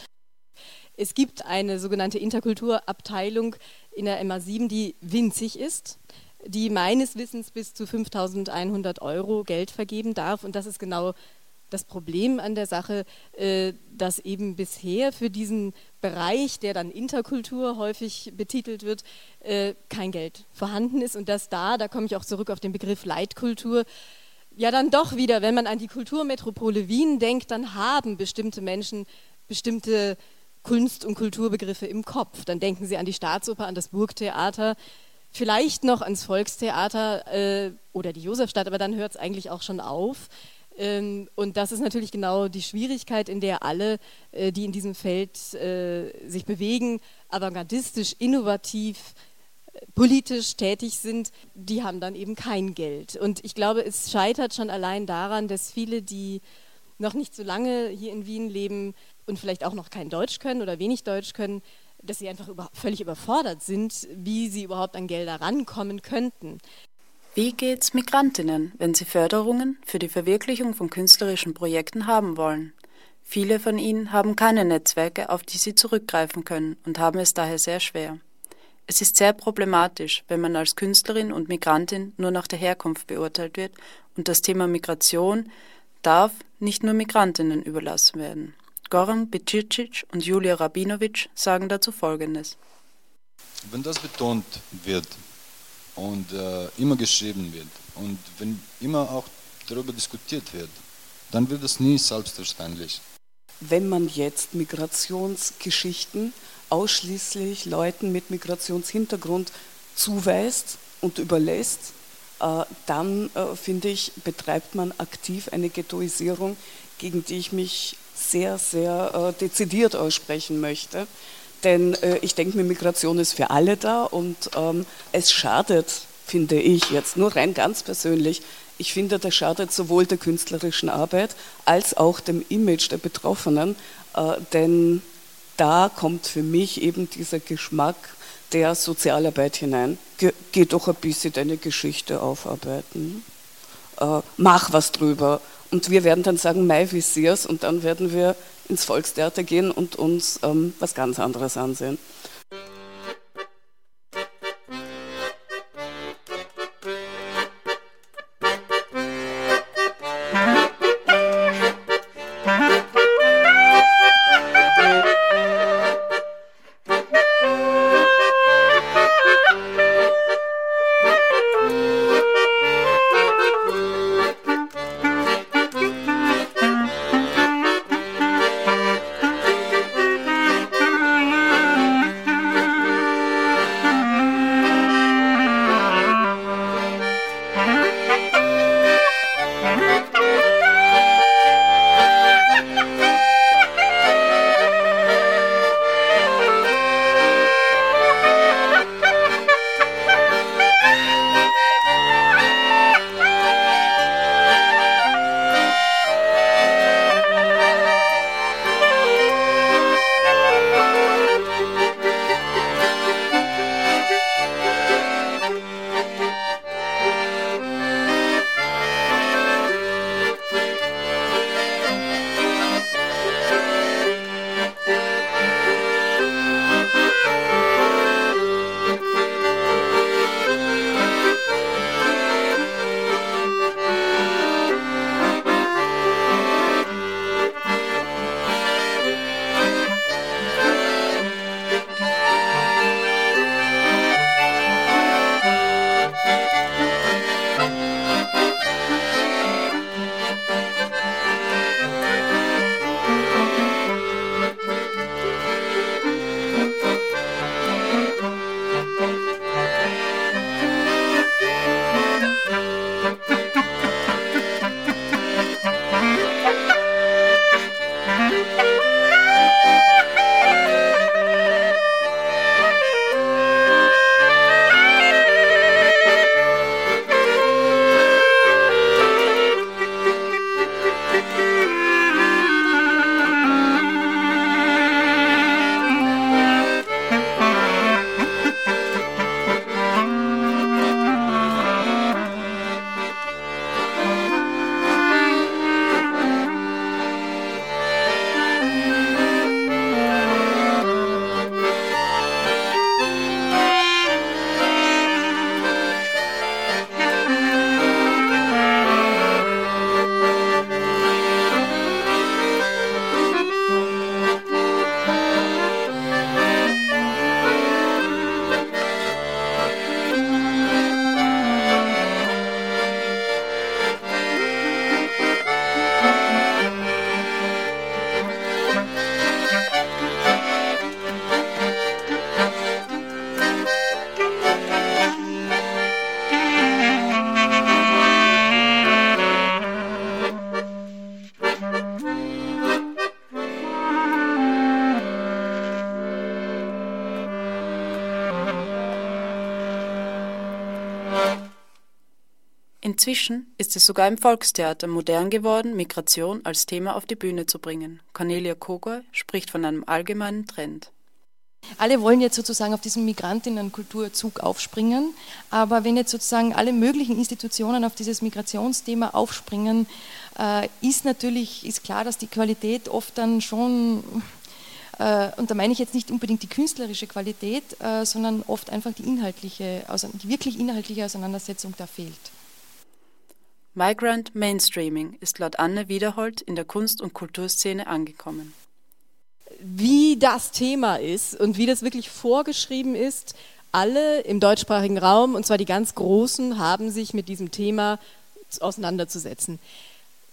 Es gibt eine sogenannte Interkulturabteilung in der MA7, die winzig ist die meines Wissens bis zu 5100 Euro Geld vergeben darf. Und das ist genau das Problem an der Sache, äh, dass eben bisher für diesen Bereich, der dann Interkultur häufig betitelt wird, äh, kein Geld vorhanden ist und dass da, da komme ich auch zurück auf den Begriff Leitkultur, ja dann doch wieder, wenn man an die Kulturmetropole Wien denkt, dann haben bestimmte Menschen bestimmte Kunst- und Kulturbegriffe im Kopf. Dann denken sie an die Staatsoper, an das Burgtheater, vielleicht noch ans Volkstheater äh, oder die Josefstadt, aber dann hört es eigentlich auch schon auf. Ähm, und das ist natürlich genau die Schwierigkeit, in der alle, äh, die in diesem Feld äh, sich bewegen, avantgardistisch, innovativ, äh, politisch tätig sind, die haben dann eben kein Geld. Und ich glaube, es scheitert schon allein daran, dass viele, die noch nicht so lange hier in Wien leben und vielleicht auch noch kein Deutsch können oder wenig Deutsch können, dass sie einfach über, völlig überfordert sind, wie sie überhaupt an Gelder rankommen könnten. Wie geht's Migrantinnen, wenn sie Förderungen für die Verwirklichung von künstlerischen Projekten haben wollen? Viele von ihnen haben keine Netzwerke, auf die sie zurückgreifen können und haben es daher sehr schwer. Es ist sehr problematisch, wenn man als Künstlerin und Migrantin nur nach der Herkunft beurteilt wird und das Thema Migration darf nicht nur Migrantinnen überlassen werden. Goran Bicicic und Julia Rabinovic sagen dazu Folgendes. Wenn das betont wird und äh, immer geschrieben wird und wenn immer auch darüber diskutiert wird, dann wird es nie selbstverständlich. Wenn man jetzt Migrationsgeschichten ausschließlich Leuten mit Migrationshintergrund zuweist und überlässt, äh, dann äh, finde ich, betreibt man aktiv eine Ghettoisierung, gegen die ich mich sehr, sehr äh, dezidiert aussprechen möchte. Denn ich denke mir, Migration ist für alle da und ähm, es schadet, finde ich jetzt nur rein ganz persönlich, ich finde, das schadet sowohl der künstlerischen Arbeit als auch dem Image der Betroffenen, denn da kommt für mich eben dieser Geschmack der Sozialarbeit hinein. Ge geh doch ein bisschen deine Geschichte aufarbeiten. Äh, mach was drüber. Und wir werden dann sagen, Mai Visiers, und dann werden wir ins Volkstheater gehen und uns ähm, was ganz anderes ansehen. Inzwischen ist es sogar im Volkstheater modern geworden, Migration als Thema auf die Bühne zu bringen. Cornelia Kogoy spricht von einem allgemeinen Trend. Alle wollen jetzt sozusagen auf diesen Migrantinnenkulturzug aufspringen, aber wenn jetzt sozusagen alle möglichen Institutionen auf dieses Migrationsthema aufspringen, äh, ist natürlich ist klar, dass die Qualität oft dann schon äh, und da meine ich jetzt nicht unbedingt die künstlerische Qualität, äh, sondern oft einfach die inhaltliche, die wirklich inhaltliche Auseinandersetzung da fehlt. Migrant Mainstreaming ist laut Anne Wiederhold in der Kunst- und Kulturszene angekommen. Wie das Thema ist und wie das wirklich vorgeschrieben ist, alle im deutschsprachigen Raum, und zwar die ganz Großen, haben sich mit diesem Thema auseinanderzusetzen.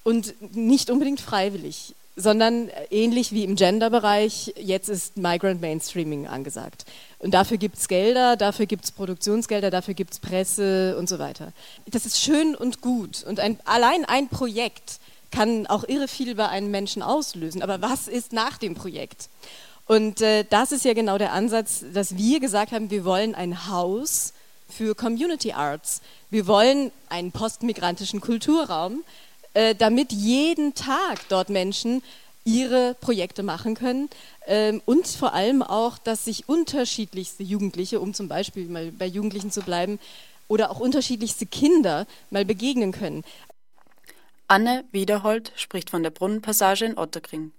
Und nicht unbedingt freiwillig. Sondern ähnlich wie im Gender-Bereich, jetzt ist Migrant Mainstreaming angesagt. Und dafür gibt es Gelder, dafür gibt es Produktionsgelder, dafür gibt es Presse und so weiter. Das ist schön und gut. Und ein, allein ein Projekt kann auch irre viel bei einem Menschen auslösen. Aber was ist nach dem Projekt? Und äh, das ist ja genau der Ansatz, dass wir gesagt haben, wir wollen ein Haus für Community Arts. Wir wollen einen postmigrantischen Kulturraum, äh, damit jeden Tag dort Menschen ihre Projekte machen können ähm, und vor allem auch, dass sich unterschiedlichste Jugendliche, um zum Beispiel mal bei Jugendlichen zu bleiben, oder auch unterschiedlichste Kinder mal begegnen können. Anne Wiederhold spricht von der Brunnenpassage in Otterkring.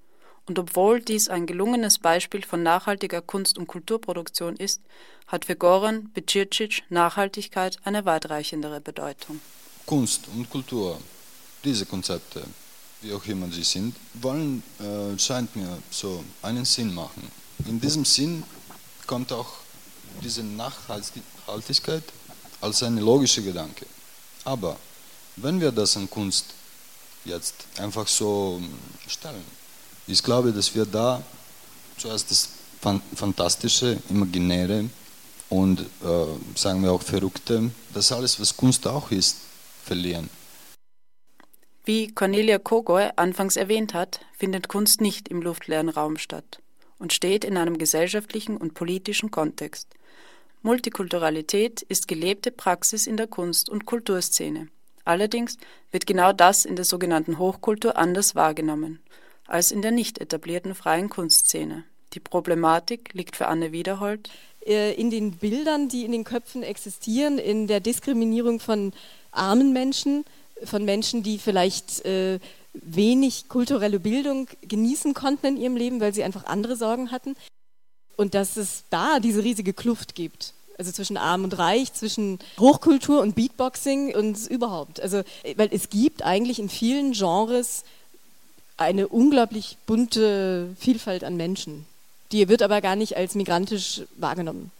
Und obwohl dies ein gelungenes Beispiel von nachhaltiger Kunst- und Kulturproduktion ist, hat für Goran Becircic Nachhaltigkeit eine weitreichendere Bedeutung. Kunst und Kultur diese Konzepte, wie auch immer sie sind, wollen, äh, scheint mir so einen Sinn machen. In diesem Sinn kommt auch diese Nachhaltigkeit als ein logischer Gedanke. Aber wenn wir das an Kunst jetzt einfach so stellen, ich glaube, dass wir da zuerst das Fantastische, Imaginäre und äh, sagen wir auch Verrückte, das alles, was Kunst auch ist, verlieren. Wie Cornelia Kogoy anfangs erwähnt hat, findet Kunst nicht im luftleeren Raum statt und steht in einem gesellschaftlichen und politischen Kontext. Multikulturalität ist gelebte Praxis in der Kunst- und Kulturszene. Allerdings wird genau das in der sogenannten Hochkultur anders wahrgenommen als in der nicht etablierten freien Kunstszene. Die Problematik liegt für Anne Wiederhold äh, in den Bildern, die in den Köpfen existieren, in der Diskriminierung von armen Menschen, von Menschen, die vielleicht äh, wenig kulturelle Bildung genießen konnten in ihrem Leben, weil sie einfach andere Sorgen hatten. Und dass es da diese riesige Kluft gibt. Also zwischen Arm und Reich, zwischen Hochkultur und Beatboxing und überhaupt. Also, weil es gibt eigentlich in vielen Genres eine unglaublich bunte Vielfalt an Menschen. Die wird aber gar nicht als migrantisch wahrgenommen.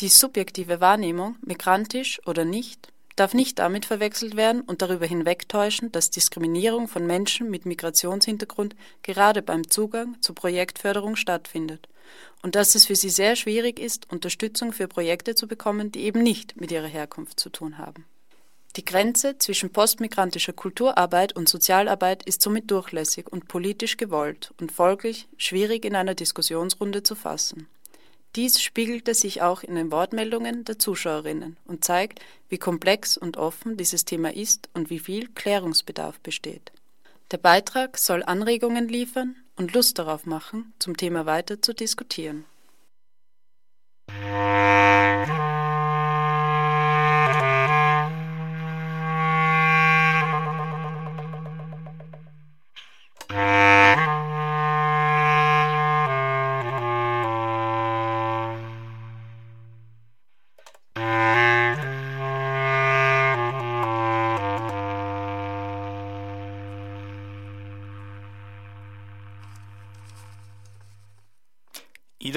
Die subjektive Wahrnehmung, migrantisch oder nicht, darf nicht damit verwechselt werden und darüber hinwegtäuschen, dass Diskriminierung von Menschen mit Migrationshintergrund gerade beim Zugang zur Projektförderung stattfindet und dass es für sie sehr schwierig ist, Unterstützung für Projekte zu bekommen, die eben nicht mit ihrer Herkunft zu tun haben. Die Grenze zwischen postmigrantischer Kulturarbeit und Sozialarbeit ist somit durchlässig und politisch gewollt und folglich schwierig in einer Diskussionsrunde zu fassen. Dies spiegelte sich auch in den Wortmeldungen der Zuschauerinnen und zeigt, wie komplex und offen dieses Thema ist und wie viel Klärungsbedarf besteht. Der Beitrag soll Anregungen liefern und Lust darauf machen, zum Thema weiter zu diskutieren.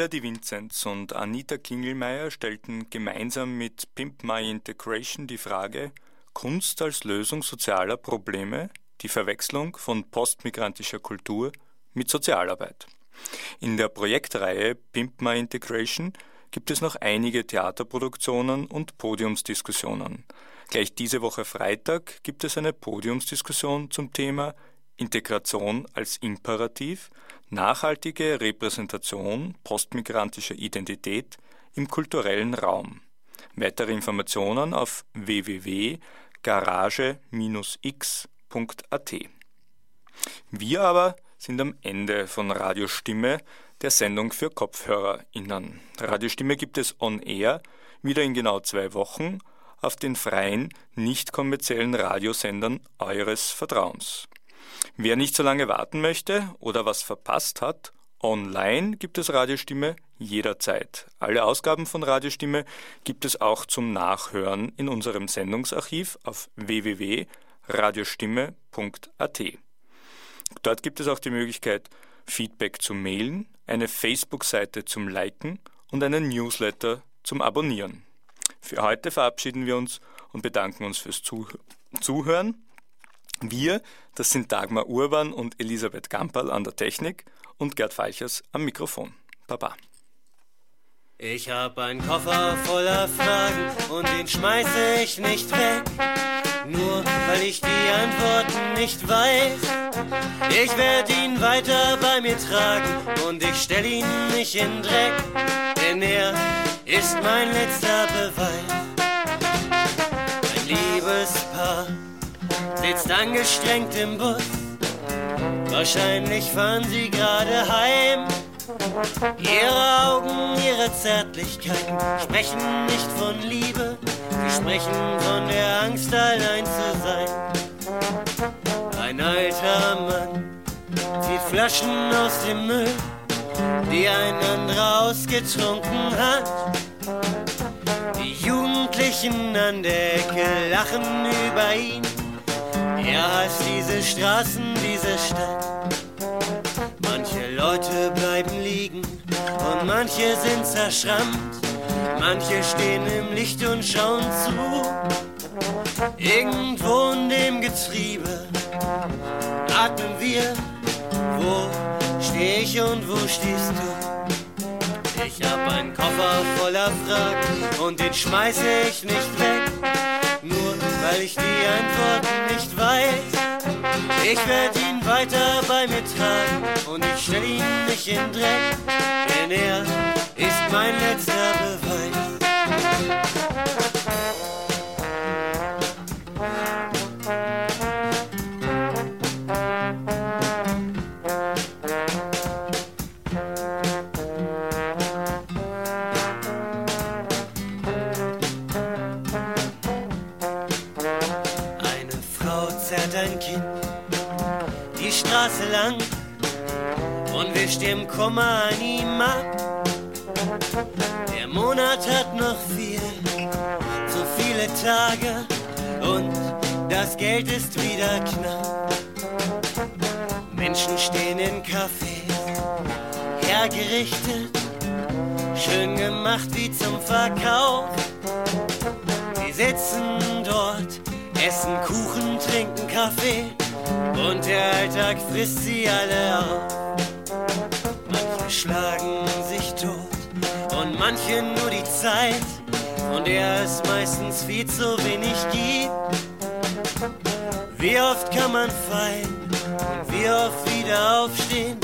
Ida Di Vinzenz und Anita Kingelmeier stellten gemeinsam mit Pimp My Integration die Frage Kunst als Lösung sozialer Probleme, die Verwechslung von postmigrantischer Kultur mit Sozialarbeit. In der Projektreihe Pimp My Integration gibt es noch einige Theaterproduktionen und Podiumsdiskussionen. Gleich diese Woche Freitag gibt es eine Podiumsdiskussion zum Thema Integration als Imperativ – Nachhaltige Repräsentation postmigrantischer Identität im kulturellen Raum. Weitere Informationen auf www.garage-x.at. Wir aber sind am Ende von Radiostimme, der Sendung für KopfhörerInnen. Radiostimme gibt es on air wieder in genau zwei Wochen auf den freien, nicht kommerziellen Radiosendern eures Vertrauens. Wer nicht so lange warten möchte oder was verpasst hat, online gibt es Radiostimme jederzeit. Alle Ausgaben von Radiostimme gibt es auch zum Nachhören in unserem Sendungsarchiv auf www.radiostimme.at. Dort gibt es auch die Möglichkeit, Feedback zu mailen, eine Facebook-Seite zum Liken und einen Newsletter zum Abonnieren. Für heute verabschieden wir uns und bedanken uns fürs Zuhören Wir, das sind Dagmar Urban und Elisabeth Gamperl an der Technik und Gerd Falchers am Mikrofon. Baba. Ich hab einen Koffer voller Fragen und den schmeiße ich nicht weg. Nur weil ich die Antworten nicht weiß. Ich werde ihn weiter bei mir tragen und ich stell ihn nicht in Dreck, denn er ist mein letzter Beweis. Ein Liebespaar sitzt angestrengt im Bus. Wahrscheinlich fahren sie gerade heim. Ihre Augen, ihre Zärtlichkeiten sprechen nicht von Liebe, sie sprechen von der Angst, allein zu sein. Ein alter Mann zieht Flaschen aus dem Müll, die ein anderer ausgetrunken hat. Die Jugendlichen an der Ecke lachen über ihn. Er hasst diese Straßen, diese Stadt. Manche Leute bleiben liegen und manche sind zerschrammt. Manche stehen im Licht und schauen zu. Irgendwo in dem Getriebe atmen wir. Wo steh ich und wo stehst du? Ich hab einen Koffer voller Fragen und den schmeiße ich nicht weg. Nur weil ich die Antworten nicht weiß. Ich werde ihn weiter bei mir tragen und ich stell ihn nicht in Dreck, denn er ist mein letzter Beweis. Ihm ab. Der Monat hat noch viel, zu viele Tage und das Geld ist wieder knapp. Menschen stehen in Cafés, hergerichtet, schön gemacht wie zum Verkauf. Sie sitzen dort, essen Kuchen, trinken Kaffee und der Alltag frisst sie alle auf. Schlagen sich tot und manche nur die Zeit, von der es meistens viel zu wenig gibt. Wie oft kann man fallen und wie oft wieder aufstehen?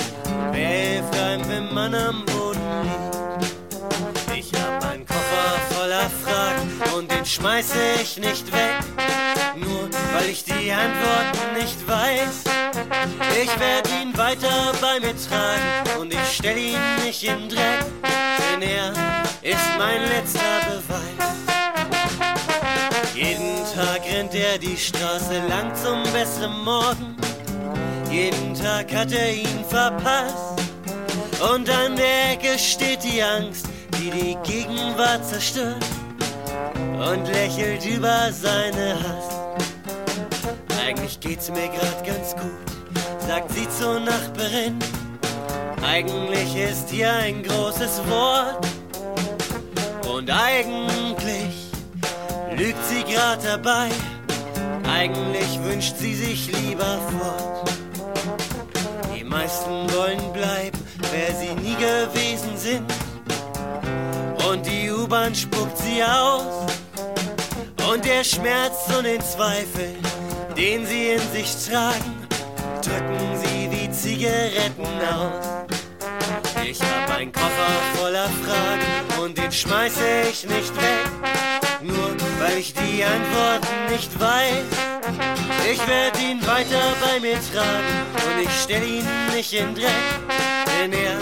Wer hilft einem, wenn man am Boden liegt? Ich hab einen Koffer voller Fragen und den schmeiße ich nicht weg. Nur weil ich die Antworten nicht weiß. Ich werde ihn weiter bei mir tragen und ich stell ihn nicht in Dreck, denn er ist mein letzter Beweis. Jeden Tag rennt er die Straße lang zum besseren Morgen. Jeden Tag hat er ihn verpasst. Und an der Ecke steht die Angst, die die Gegenwart zerstört und lächelt über seine Hass. Eigentlich geht's mir grad ganz gut, sagt sie zur Nachbarin. Eigentlich ist hier ein großes Wort und eigentlich lügt sie grad dabei. Eigentlich wünscht sie sich lieber fort. Die meisten wollen bleiben, wer sie nie gewesen sind. Und die U-Bahn spuckt sie aus. Und der Schmerz und den Zweifel, den sie in sich tragen, drücken sie wie Zigaretten aus. Ich hab einen Koffer voller Fragen und den schmeiße ich nicht weg. Nur weil ich die Antworten nicht weiß. Ich werde ihn weiter bei mir tragen und ich stell ihn nicht in Dreck, denn er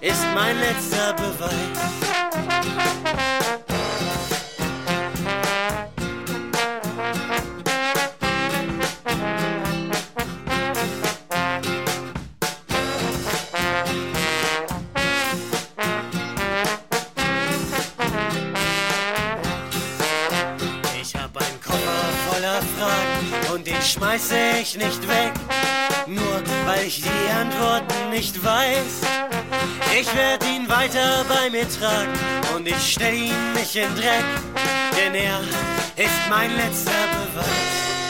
ist mein letzter Beweis. Schmeiße ich nicht weg, nur weil ich die Antworten nicht weiß. Ich werde ihn weiter bei mir tragen und ich stell ihn nicht in Dreck, denn er ist mein letzter Beweis.